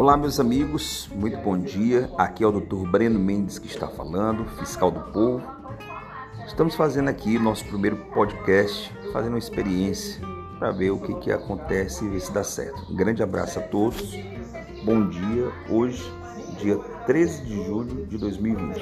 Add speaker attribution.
Speaker 1: Olá, meus amigos, muito bom dia. Aqui é o Dr. Breno Mendes que está falando, fiscal do povo. Estamos fazendo aqui nosso primeiro podcast, fazendo uma experiência para ver o que, que acontece e ver se dá certo. Um grande abraço a todos, bom dia. Hoje, dia 13 de julho de 2020.